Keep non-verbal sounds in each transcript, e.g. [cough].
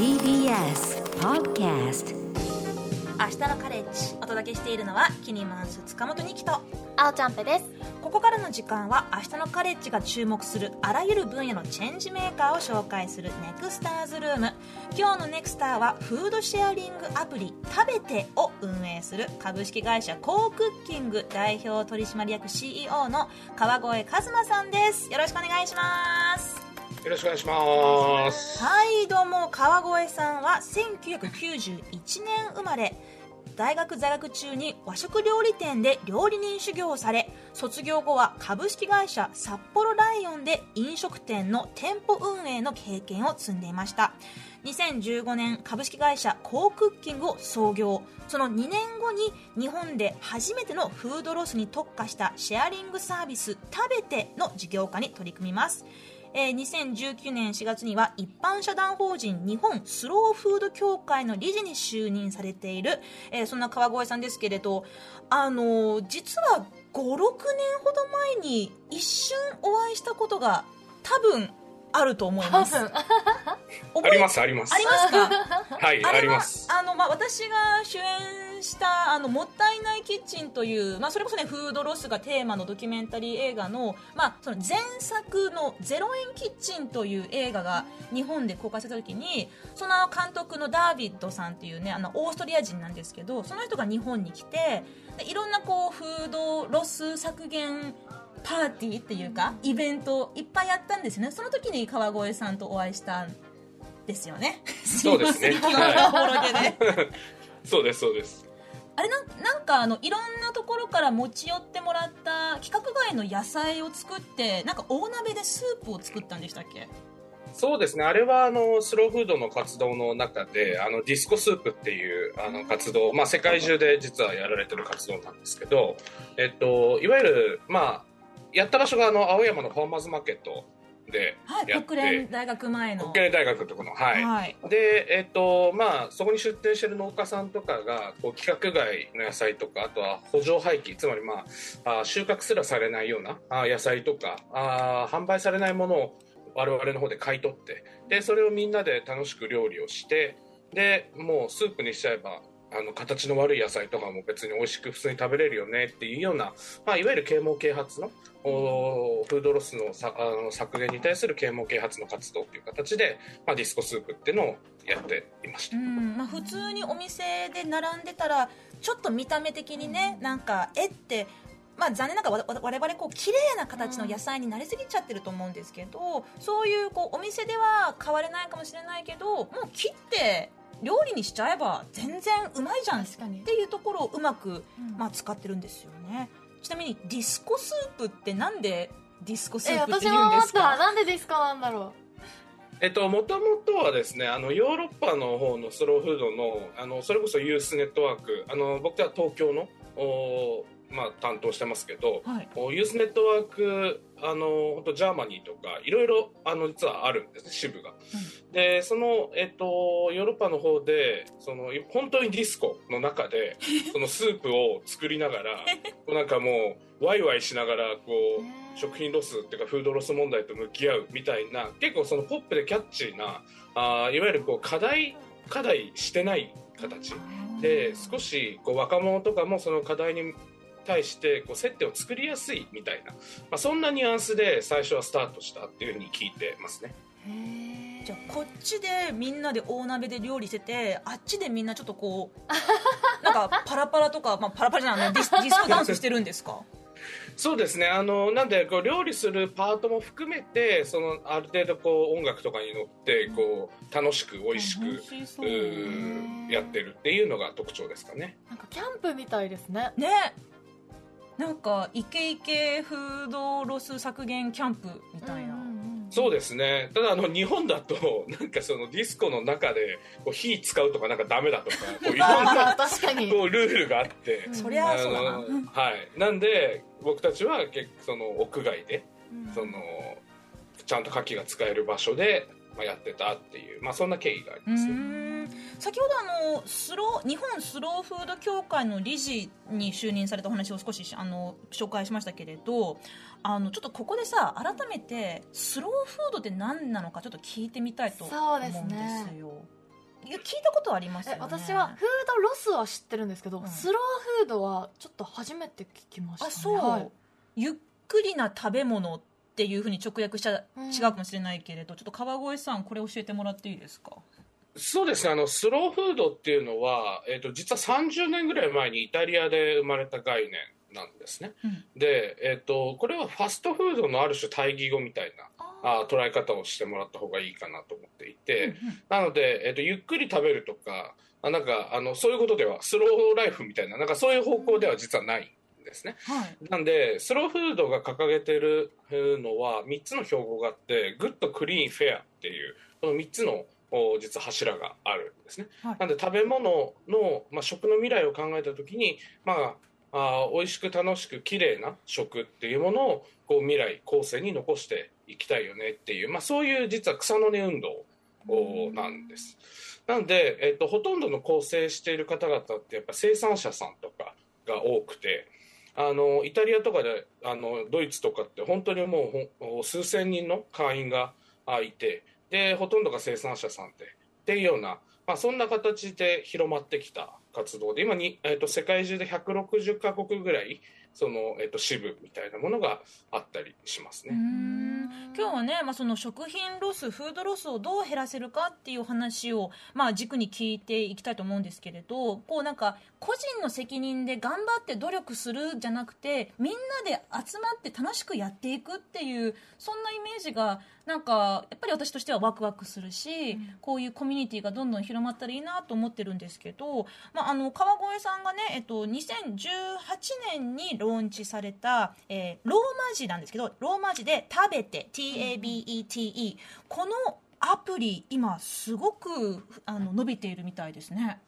TBS Podcast 明日のカレッジお届けしているのはキニマンス塚本二希とあおちゃんぺです。ここからの時間は明日のカレッジが注目するあらゆる分野のチェンジメーカーを紹介するネクスターズルーム。今日のネクスターはフードシェアリングアプリ食べてを運営する株式会社コークッキング代表取締役 CEO の川越和馬さんです。よろしくお願いしますよろしくお願いします。はいどうも川越さんは1991年生まれ。大学在学中に和食料理店で料理人修行をされ卒業後は株式会社札幌ライオンで飲食店の店舗運営の経験を積んでいました。2015年株式会社コークッキングを創業。その2年後に日本で初めてのフードロスに特化したシェアリングサービス食べての事業化に取り組みます。えー2019年4月には一般社団法人日本スローフード協会の理事に就任されている、えーそんな川越さんですけれど、あのー実は56年ほど前に一瞬お会いしたことが多分あると思います。[laughs] ありますあります。ありますか？[laughs] はいあります。あの、まあ、私が主演した、あの、もったいないキッチンという、まあ、それこそね、フードロスがテーマのドキュメンタリー映画の、まあ、その前作のゼロ円キッチンという映画が日本で公開された時に、その監督のダービッドさんっていうね、あの、オーストリア人なんですけど、その人が日本に来て、でいろんなこう、フードロス削減パーティーっていうか、イベントいっぱいやったんですよね。その時に川越さんとお会いしたんですよね。そうですね [laughs] いません気がおぼろげで。[laughs] そうですそうです。あれなんなんかあのいろんなところから持ち寄ってもらった規格外の野菜を作ってなんか大鍋でスープを作ったんでしたっけ？そうですね。あれはあのスローフードの活動の中であのディスコスープっていうあの活動、まあ世界中で実はやられてる活動なんですけど、えっといわゆるまあやった場所があの青山のファーマーズマーケットではいやって、国連大学前の。国連大学ってところのはい。はい。で、えっとまあ、そこに出店してる農家さんとかがこう規格外の野菜とかあとは圃場廃棄つまり、まあ、あ収穫すらされないようなあ野菜とかあ販売されないものを我々の方で買い取ってでそれをみんなで楽しく料理をしてでもうスープにしちゃえばあの形の悪い野菜とかも別に美味しく普通に食べれるよねっていうような、まあ、いわゆる啓蒙啓発のおフードロスのさあの削減に対する啓蒙啓発の活動っていう形で、まあ、ディスコスープっていうのをやっていました。うんまあ、普通にお店で並んでたらちょっと見た目的にねなんかえってまあ、残念ながらわわ我々こう綺麗な形の野菜になりすぎちゃってると思うんですけど、そういうこうお店では買われないかもしれないけどもう切って料理にしちゃえば全然うまいじゃんっていうところをうまく、うん。まあ、使ってるんですよね。ちなみにディスコスープってなんでディスコスえープって私言うんですも思った。かなんでディスコなんだろえっと、もともとはですね、あの、ヨーロッパの方のスローフードの、あの、それこそユースネットワーク、あの、僕は東京の、おまあ、担当してますけど、はい。おユースネットワーク、あの、本当 Germany とか、いろいろ、あの、実はあるんですね、支部が。で、その、えっと、ヨーロッパの方で、その、本当にディスコの中で、[laughs] そのスープを作りながら、なんかもう、ワイワイしながら、こう、食品ロスっていうかフードロス問題と向き合うみたいな結構そのポップでキャッチーなあーいわゆるこう課題課題してない形。で少しこう若者とかもその課題に対してこう接点を作りやすいみたいな、まあ、そんなニュアンスで最初はスタートしたっていうふうに聞いてますね。じゃあこっちでみんなで大鍋で料理しててあっちでみんなちょっとこう [laughs] なんかパラパラとか、まあ、パラパラじゃないディス [laughs] ディスコダンスしてるんですか？そうですね。あのなんでこう料理するパートも含めてそのある程度こう音楽とかに乗ってこう楽しく美味しく、やってるっていうのが特徴ですかね。なんかキャンプみたいですね。ねなんかイケイケフードロス削減キャンプみたいな、そうですね。ただあの日本だと [laughs] なんかそのディスコの中でこう火使うとかなんかダメだとかこう [laughs] いろんあなー確かに。こうルールがあって、うん。そりゃそうだな、はい。なんで僕たちは結構その屋外でうん。そのちゃんと火器が使える場所で、まあ、やってたっていう、まあ、そんな経緯がありうます。ね。先ほどあのスロー日本スローフード協会の理事に就任されたお話を少しあの紹介しましたけれどあのちょっとここでさ改めてスローフードって何なのかちょっと聞いてみたいと思うんですよ。すね。いや聞いたことありますね。私はフードロスは知ってるんですけど、うん。スローフードはちょっと初めて聞きました、ね、あそう、はい。ゆっくりな食べ物っていうふうに直訳しちゃうん。違うかもしれないけれど、ちょっと川越さんこれ教えてもらっていいですか？そうですね。あのスローフードっていうのは、えー、と実は30年ぐらい前にイタリアで生まれた概念なんですね、うん。で、えー、とこれはファストフードのある種対義語みたいなああ捉え方をしてもらった方がいいかなと思っていて、うんうん。なので、えー、とゆっくり食べるとかあなんかあのそういうことではスローライフみたいななんかそういう方向では実はないんですね。はい。なんでスローフードが掲げてるのは3つの標語があって good clean fair っていうこの3つのお実は柱があるんですね、はいなんで食べ物の、まあ、食の未来を考えた時にまああー美味しく楽しく綺麗な食っていうものをこう未来後世に残していきたいよねっていう、まあ、そういう実は草の根運動おなんです。なんで、えっと、ほとんどの構成している方々ってやっぱ生産者さんとかが多くてあのイタリアとかであのドイツとかって本当にもう数千人の会員があいてでほとんどが生産者さんでっていうような、まあ、そんな形で広まってきた活動で今に、えっと、世界中で160カ国ぐらいその、えっと、支部みたいなものがあったりしますね。今日はね、まあ、その食品ロスフードロスをどう減らせるかっていう話を、まあ、軸に聞いていきたいと思うんですけれどこうなんか個人の責任で頑張って努力するじゃなくてみんなで集まって楽しくやっていくっていうそんなイメージがなんかやっぱり私としてはワクワクするし、こういうコミュニティがどんどん広まったらいいなと思ってるんですけど、まあ、あの川越さんがね、えっと、2018年にローンチされた、えーローマ字なんですけどローマ字で「食べて」TABETE このアプリ今すごくあの伸びているみたいですね。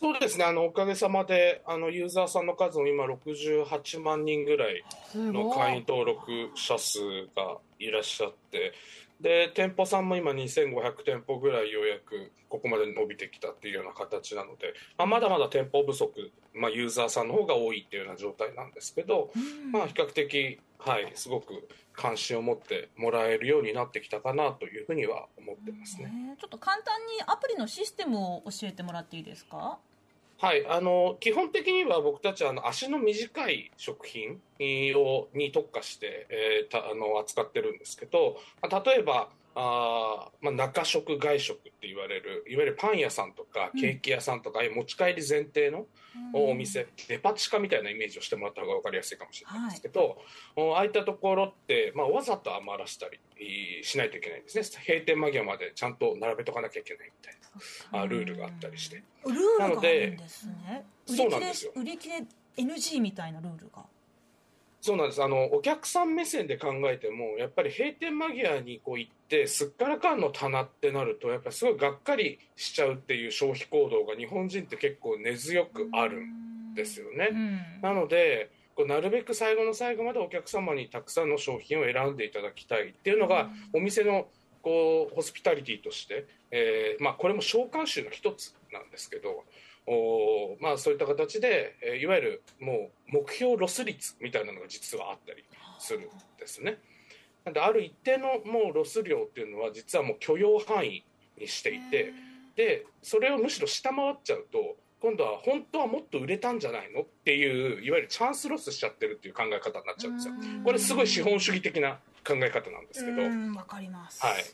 そうですね。あのおかげさまであのユーザーさんの数も今68万人ぐらいすの会員登録者数がいらっしゃってで店舗さんも今2500店舗ぐらいようやくここまで伸びてきたっていうような形なので、まあ、まだまだ店舗不足、まあ、ユーザーさんの方が多いっていうような状態なんですけど、まあ、比較的、はい、すごく関心を持ってもらえるようになってきたかなというふうには思ってますね。ねちょっと簡単にアプリのシステムを教えてもらっていいですか？基本的には僕たちはあの足の短い食品をに特化して、えーたあの扱ってるんですけど、まあ例えばあー、まあ、中食外食って言われるいわゆるパン屋さんとかうん。ケーキ屋さんとか、持ち帰り前提のお店、デパ地下みたいなイメージをしてもらった方が分かりやすいかもしれないんですけど、おああいったところって、まあ、わざと余らしたりえーしないといけないんですね。閉店間際までちゃんと並べとかなきゃいけないみたいな。あルールがあったりして。ルールがあるんですね。売りそう切れなんですよ。売り切れ NG みたいなルールがそうなんです。あのお客さん目線で考えてもやっぱり閉店間際にこう行ってすっからかんの棚ってなるとやっぱりすごいがっかりしちゃうっていう消費行動が日本人って結構根強くあるんですよね。うん。なのでこうなるべく最後の最後までお客様にたくさんの商品を選んでいただきたいっていうのがお店のこうホスピタリティとして、えーまあ、これも商慣習の一つなんですけどおーまあ、そういった形で、えーいわゆるもう目標ロス率みたいなのが実はあったりするんですね。なんである一定のもうロス量っていうのは実はもう許容範囲にしていてでそれをむしろ下回っちゃうと今度は本当はもっと売れたんじゃないのっていういわゆるチャンスロスしちゃってるっていう考え方になっちゃうんですよ。これすごい資本主義的な考え方なんですけど。うんわかりますはい、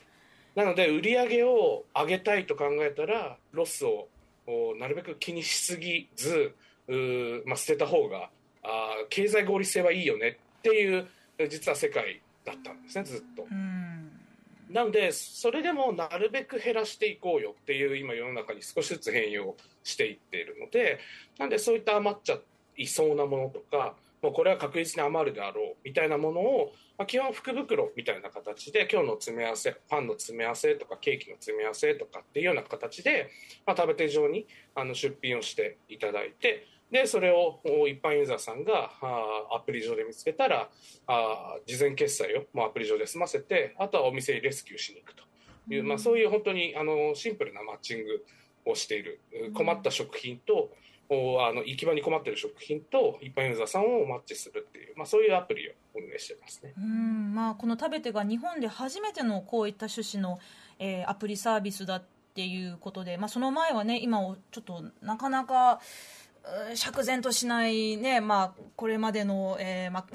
なので売り上げを上げたいと考えたらロスをおなるべく気にしすぎずまあ、捨てた方があー経済合理性はいいよねっていう実は世界だったんですねずっと。うんなのでそれでもなるべく減らしていこうよっていう今世の中に少しずつ変容していっているのでなんでそういった余っちゃいそうなものとかもうこれは確実に余るであろうみたいなものを、まあ、基本福袋みたいな形で今日の詰め合わせパンの詰め合わせとかケーキの詰め合わせとかっていうような形で、まあ、食べ手上にあの出品をしていただいてでそれをお一般ユーザーさんがアプリ上で見つけたらあー事前決済をもうアプリ上で済ませてあとはお店にレスキューしに行くという、まあ、そういう本当にあのシンプルなマッチングをしている困った食品とおあの行き場に困っている食品と一般ユーザーさんをマッチするっていう、まあ、そういうアプリを運営してますね。うんまあ、この食べてが日本で初めてのこういった趣旨の、えーアプリサービスだっていうことで、まあ、その前はね今ちょっとなかなか釈然としないね、まあ、これまでの、えーまあ、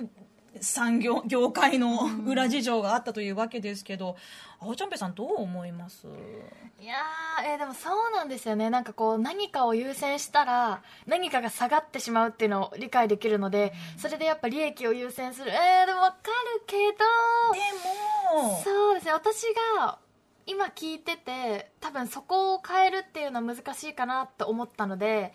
産業業界の裏事情があったというわけですけど、青ちゃんぺさんどう思います？いやー、えーでもそうなんですよね。なんかこう何かを優先したら何かが下がってしまうっていうのを理解できるので、それでやっぱ利益を優先する。えー、でも分かるけどでもそうですね。私が今聞いてて多分そこを変えるっていうのは難しいかなと思ったので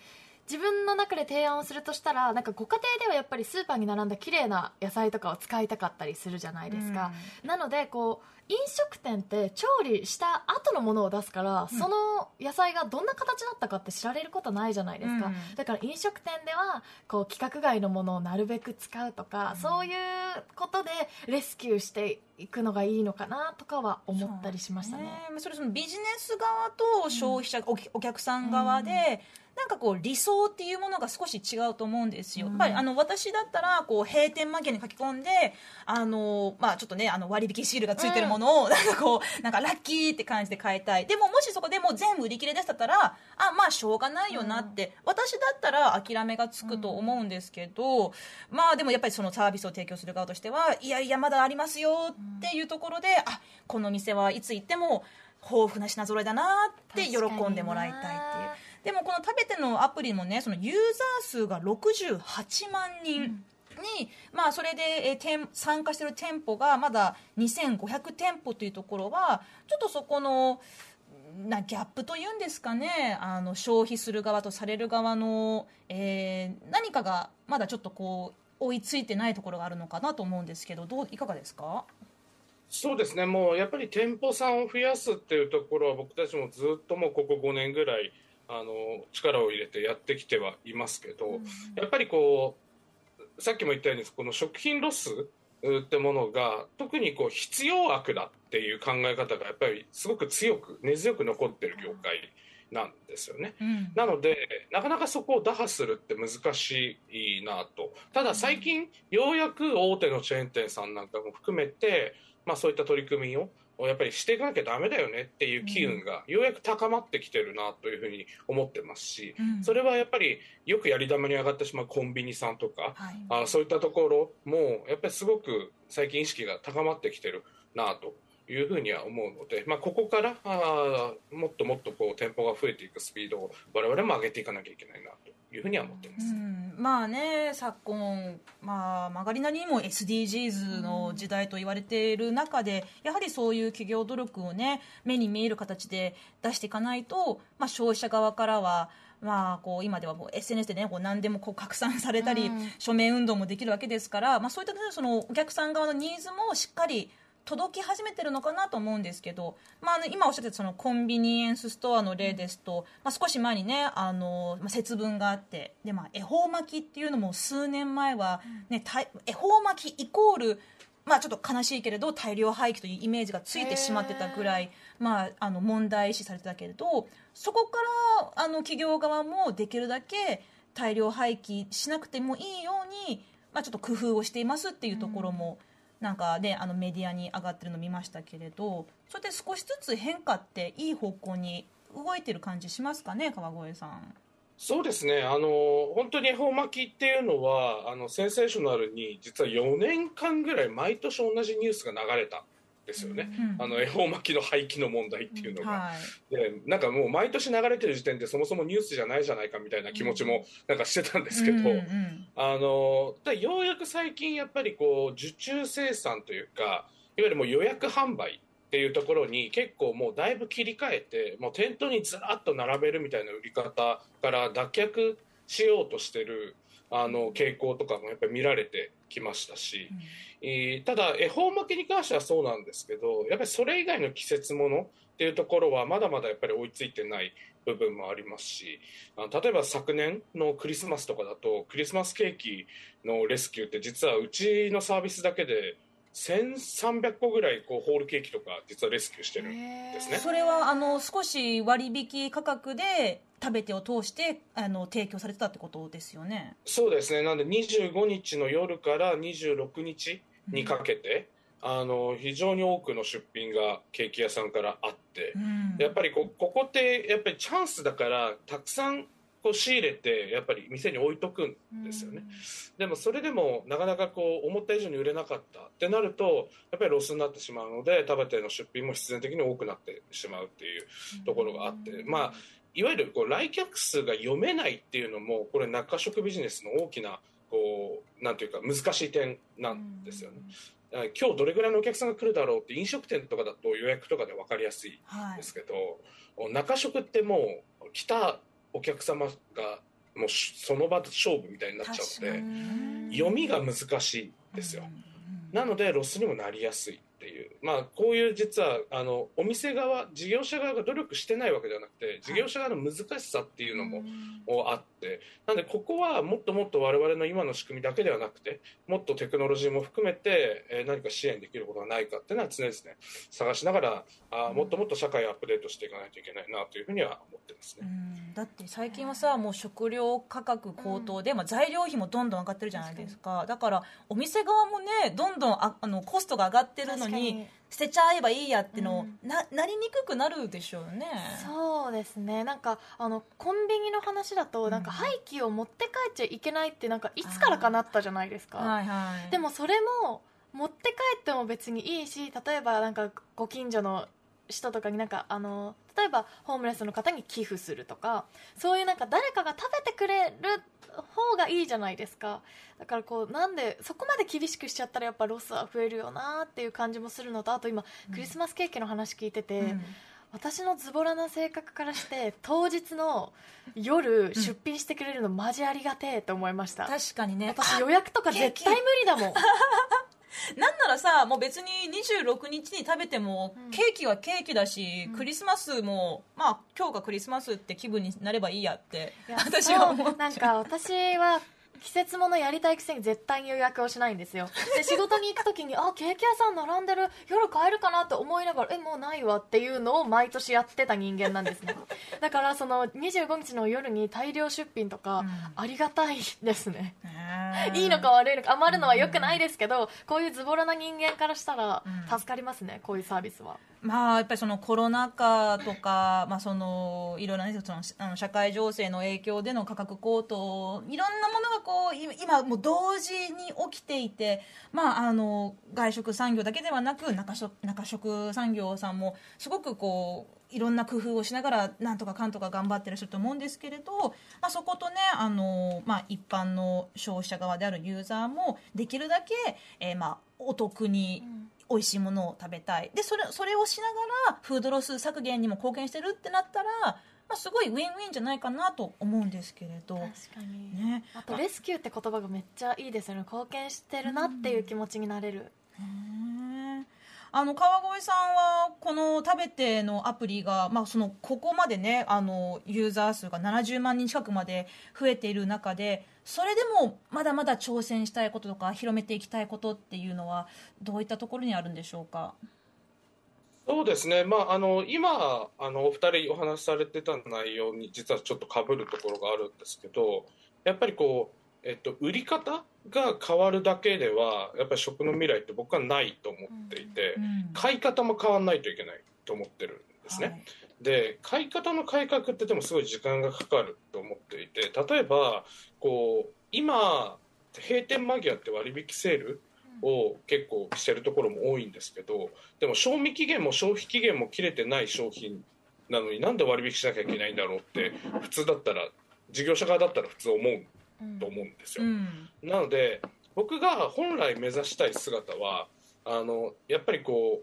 自分の中で提案をするとしたらなんかご家庭ではやっぱりスーパーに並んだ綺麗な野菜とかを使いたかったりするじゃないですか、なのでこう飲食店って調理した後のものを出すから、その野菜がどんな形だったかって知られることないじゃないですか、うん。だから飲食店ではこう規格外のものをなるべく使うとか、そういうことでレスキューしていくのがいいのかなとかは思ったりしましたね。そそれそのビジネス側と消費者、おお客さん側で、なんかこう理想っていうものが少し違うと思うんですよ、うん。やっぱりあの私だったらこう閉店間際に書き込んであの、まあ、ちょっとねあの割引シールがついてるものを、なんかこうなんかラッキーって感じで買いたい。でももしそこでもう全部売り切れでしたったらあまあしょうがないよなって、私だったら諦めがつくと思うんですけど、まあでもやっぱりそのサービスを提供する側としてはいやいやまだありますよっていうところで、あこの店はいつ行っても豊富な品揃えだなって喜んでもらいたいっていうでもこの食べてのアプリもねそのユーザー数が68万人に、まあそれで、えー店参加してる店舗がまだ2500店舗というところはちょっとそこのなギャップというんですかねあの消費する側とされる側の、えー何かがまだちょっとこう追いついてないところがあるのかなと思うんですけどどういかがですか？そうですね、もうやっぱり店舗さんを増やすっていうところは、僕たちもずっともうここ5年ぐらいあの力を入れてやってきてはいますけど、やっぱりこう、さっきも言ったように、この食品ロスってものが、特にこう必要悪だっていう考え方が、やっぱりすごく強く、根強く残ってる業界なんですよね。うんなので、なかなかそこを打破するって難しいなと。ただ最近、ようやく大手のチェーン店さんなんかも含めて、まあそういった取り組みを、やっぱりしていかなきゃダメだよねっていう機運がようやく高まってきてるなというふうに思ってますし、うん。それはやっぱりよくやり玉に上がってしまうコンビニさんとか、はい。あそういったところもやっぱりすごく最近意識が高まってきてるなというふうには思うので、まあ、ここからあーもっともっとこう店舗が増えていくスピードを我々も上げていかなきゃいけないなというふうには思っています。うん、まあね昨今、まあ、曲がりなりにも SDGs の時代と言われている中で、やはりそういう企業努力をね目に見える形で出していかないと、まあ、消費者側からはまあ、こう今ではもう SNS で、ね、こう何でもこう拡散されたり、うん。署名運動もできるわけですから、まあ、そういった、ね、そのお客さん側のニーズもしっかり届き始めてるのかなと思うんですけど、まあ、あの今おっしゃってたそのコンビニエンスストアの例ですと、まあ、少し前にねあの、まあ、節分があってで、まあ、恵方巻きっていうのも数年前は、ね、た恵方巻きイコールまあ、ちょっと悲しいけれど大量廃棄というイメージがついてしまってたぐらい、まあ、あの問題視されてたけれどそこからあの企業側もできるだけ大量廃棄しなくてもいいように、まあ、ちょっと工夫をしていますっていうところも、なんかねあのメディアに上がってるの見ましたけれどそれで少しずつ変化っていい方向に動いてる感じしますかね川越さん。そうですね、あの本当に恵方巻きっていうのはあのセンセーショナルに実は4年間ぐらい毎年同じニュースが流れたですよね、うん。あの恵方巻きの廃棄の問題っていうのが。はい。でなんかもう毎年流れてる時点でそもそもニュースじゃないじゃないかみたいな気持ちもなんかしてたんですけど、うんうんあのだようやく最近やっぱりこう受注生産というかいわゆるもう予約販売っていうところに結構もうだいぶ切り替えてもう店頭にずらっと並べるみたいな売り方から脱却しようとしてるあの傾向とかもやっぱり見られてきましたし、えーただ恵方巻きに関してはそうなんですけどやっぱりそれ以外の季節ものっていうところはまだまだやっぱり追いついてない部分もありますしあの例えば昨年のクリスマスとかだとクリスマスケーキのレスキューって実はうちのサービスだけで1300個ぐらいこうホールケーキとか実はレスキューしてるんですね。それはあの少し割引価格で食べてを通してあの提供されてたってことですよね？そうですね。なんで25日の夜から26日にかけて、あの非常に多くの出品がケーキ屋さんからあってう、ん。やっぱりこここってやっぱりチャンスだからたくさんこう仕入れてやっぱり店に置いとくんですよね。でもそれでもなかなかこう思った以上に売れなかったってなるとやっぱりロスになってしまうので食べての出品も必然的に多くなってしまうっていうところがあって、まあいわゆるこう来客数が読めないっていうのもこれ中食ビジネスの大きなこうなんていうか難しい点なんですよね。今日どれぐらいのお客さんが来るだろうって飲食店とかだと予約とかで分かりやすいはいですけど、中食ってもう来たお客様がもうその場で勝負みたいになっちゃうのでうん読みが難しいですよ。なのでロスにもなりやすいこういう実はあのお店側事業者側が努力してないわけではなくて事業者側の難しさっていうのもあってなのでここはもっともっと我々の今の仕組みだけではなくてもっとテクノロジーも含めて、えー何か支援できることがないかっていうのは常々探しながらあーもっともっと社会をアップデートしていかないといけないなというふうには思ってますうね。ん。だって最近はさもう食料価格高騰で、まあ、材料費もどんどん上がってるじゃないですか。だからお店側もねどんどんああのコストが上がってるのに捨てちゃえばいいやっての、うん。ななりにくくなるでしょうね。そうですね。なんかあのコンビニの話だと、うん。なんか廃棄を持って帰っちゃいけないってなんかいつからかなったじゃないですか、はいはい。でもそれも持って帰っても別にいいし例えばなんかご近所の人とかになんかあの例えばホームレスの方に寄付するとかそういうなんか誰かが食べてくれる方がいいじゃないですか。だからこうなんでそこまで厳しくしちゃったらやっぱロスは増えるよなっていう感じもするのとあと今クリスマスケーキの話聞いてて、うん。私のズボラな性格からして当日の夜出品してくれるのマジありがてえと思いました、確かにね。私予約とか絶対無理だもん [laughs] [laughs] なんならさもう別に26日に食べても、うん。ケーキはケーキだし、うん。クリスマスもまあ今日がクリスマスって気分になればいいやって私は思うなんか私は季節ものやりたいくせに絶対に予約をしないんですよ。で [laughs] 仕事に行く時にあケーキ屋さん並んでる。夜買えるかなって思いながらえもうないわっていうのを毎年やってた人間なんですね。[laughs] だからその25日の夜に大量出品とか、うん。ありがたいですね。ねいいのか悪いのか余るのは良くないですけど、こういうズボラな人間からしたらうん。助かりますね、こういうサービスは。まあやっぱりそのコロナ禍とか、まあ、そのいろいろな、ね、そのあの社会情勢の影響での価格高騰いろんなものがこう今もう同時に起きていて、まあ、あの外食産業だけではなく中食中食産業さんもすごくこういろんな工夫をしながらなんとかかんとか頑張ってらっしゃると思うんですけれど、まあ、そことねあの、まあ、一般の消費者側であるユーザーもできるだけ、えーまあ、お得に美味しいものを食べたい。でそれそれをしながらフードロス削減にも貢献してるってなったら、まあ、すごいウィンウィンじゃないかなと思うんですけれど。確かに、ね、あとレスキューって言葉がめっちゃいいですよね。貢献してるなっていう気持ちになれる、へーあの川越さんはこの食べてのアプリが、まあ、そのここまでねあのユーザー数が70万人近くまで増えている中でそれでもまだまだ挑戦したいこととか広めていきたいことっていうのはどういったところにあるんでしょうか？そうですね、まあ、あの今あの、お二人お話しされてた内容に実はちょっとかぶるところがあるんですけど、やっぱりこう、えっと、売り方が変わるだけでは、やっぱり食の未来って僕はないと思っていて、うん。買い方も変わらないといけないと思ってるんですね。はい。で買い方の改革ってでもすごい時間がかかると思っていて例えばこう今閉店間際って割引セールを結構してるところも多いんですけどでも賞味期限も消費期限も切れてない商品なのになんで割引しなきゃいけないんだろうって普通だったら事業者側だったら普通思ううんと思うんですよ。うん。なので僕が本来目指したい姿はあのやっぱりこ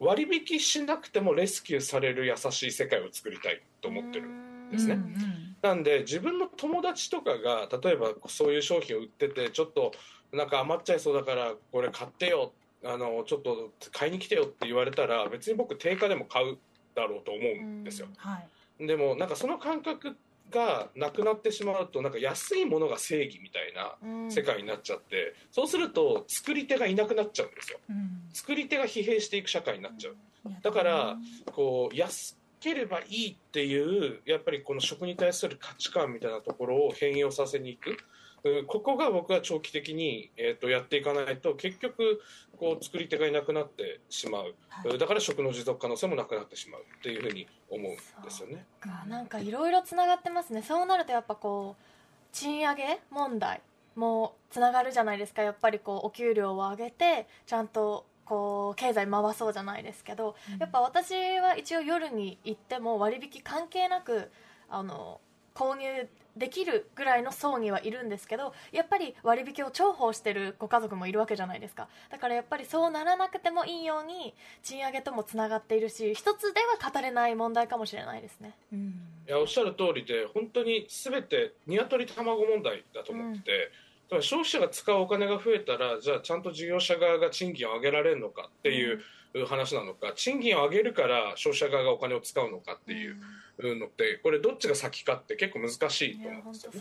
う割引しなくてもレスキューされる優しい世界を作りたいと思ってるですね。うんうんなんで自分の友達とかが例えばそういう商品を売っててちょっとなんか余っちゃいそうだからこれ買ってよあのちょっと買いに来てよって言われたら別に僕定価でも買うだろうと思うんですよ。はい。でもなんかその感覚がなくなってしまうとなんか安いものが正義みたいなうん。世界になっちゃってそうすると作り手がいなくなっちゃうんですよ。うん。作り手が疲弊していく社会になっちゃう。だからこう安ければいいっていうやっぱりこの食に対する価値観みたいなところを変容させにいく。うんここが僕は長期的に、えー、とやっていかないと結局こう作り手がいなくなってしまう、はい。だから食の持続可能性もなくなってしまうっていうふうに思うんですよね。か。なんかいろいろつながってますね。そうなるとやっぱこう賃上げ問題もつながるじゃないですか。やっぱりこうお給料を上げてちゃんとこう経済回そうじゃないですけど、うん。やっぱ私は一応夜に行っても割引関係なくあの購入できるぐらいの層にはいるんですけどやっぱり割引を重宝してるご家族もいるわけじゃないですか。だからやっぱりそうならなくてもいいように賃上げともつながっているし一つでは語れない問題かもしれないですね。うん。いやおっしゃる通りで本当に全て鶏卵問題だと思ってて、だから消費者が使うお金が増えたらじゃあちゃんと事業者側が賃金を上げられるのかっていう話なのか、賃金を上げるから消費者側がお金を使うのかっていうのってこれどっちが先かって結構難しいと思うんですよね。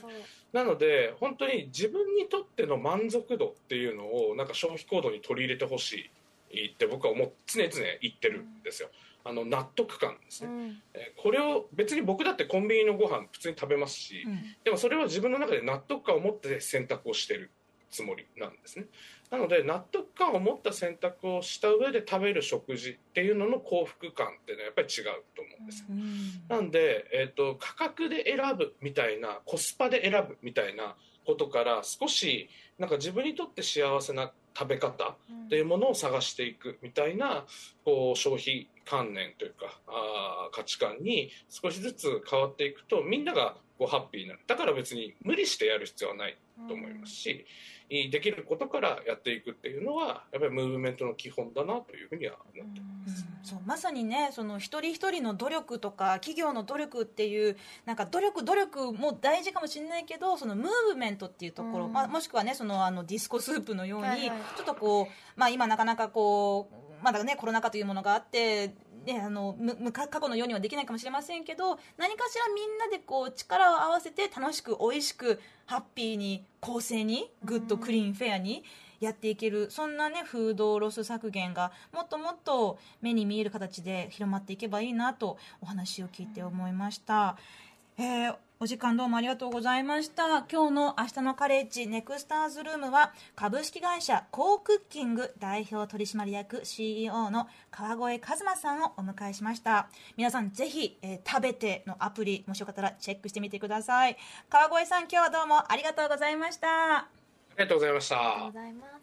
なので本当に自分にとっての満足度っていうのをなんか消費行動に取り入れてほしいって僕は思っ常々言ってるんですよ。あの納得感ですね、うん。えーこれを別に僕だってコンビニのご飯普通に食べますし、うん。でもそれは自分の中で納得感を持って選択をしてるつもりなんですね。なので納得感を持った選択をした上で食べる食事っていうのの幸福感っていうのはやっぱり違うと思うんです、うん。なんで、えっと価格で選ぶみたいなコスパで選ぶみたいなことから少しなんか自分にとって幸せな食べ方っていうものを探していくみたいなこう消費観念というかあー価値観に少しずつ変わっていくとみんながこうハッピーになる。だから別に無理してやる必要はないと思いますし、できることからやっていくっていうのはやっぱりムーブメントの基本だなというふうには思ってます。うんそうまさにねその一人一人の努力とか企業の努力っていうなんか努力努力も大事かもしれないけどそのムーブメントっていうところ、うんまあ、もしくはねそのあのディスコスープのように、はいはいちょっとこう、まあ、今なかなかこうまだねコロナ禍というものがあって。ね、あのむか過去のようにはできないかもしれませんけど何かしらみんなでこう力を合わせて楽しく美味しくハッピーに公正に good clean fair にやっていけるそんなねフードロス削減がもっともっと目に見える形で広まっていけばいいなとお話を聞いて思いました、えーお時間どうもありがとうございました。今日の明日のカレッジネクスターズルームは株式会社コークッキング代表取締役 CEO の川越和馬さんをお迎えしました。皆さんぜひ、えー食べてのアプリもしよかったらチェックしてみてください。川越さん今日はどうもありがとうございました。ありがとうございました。ありがとうございます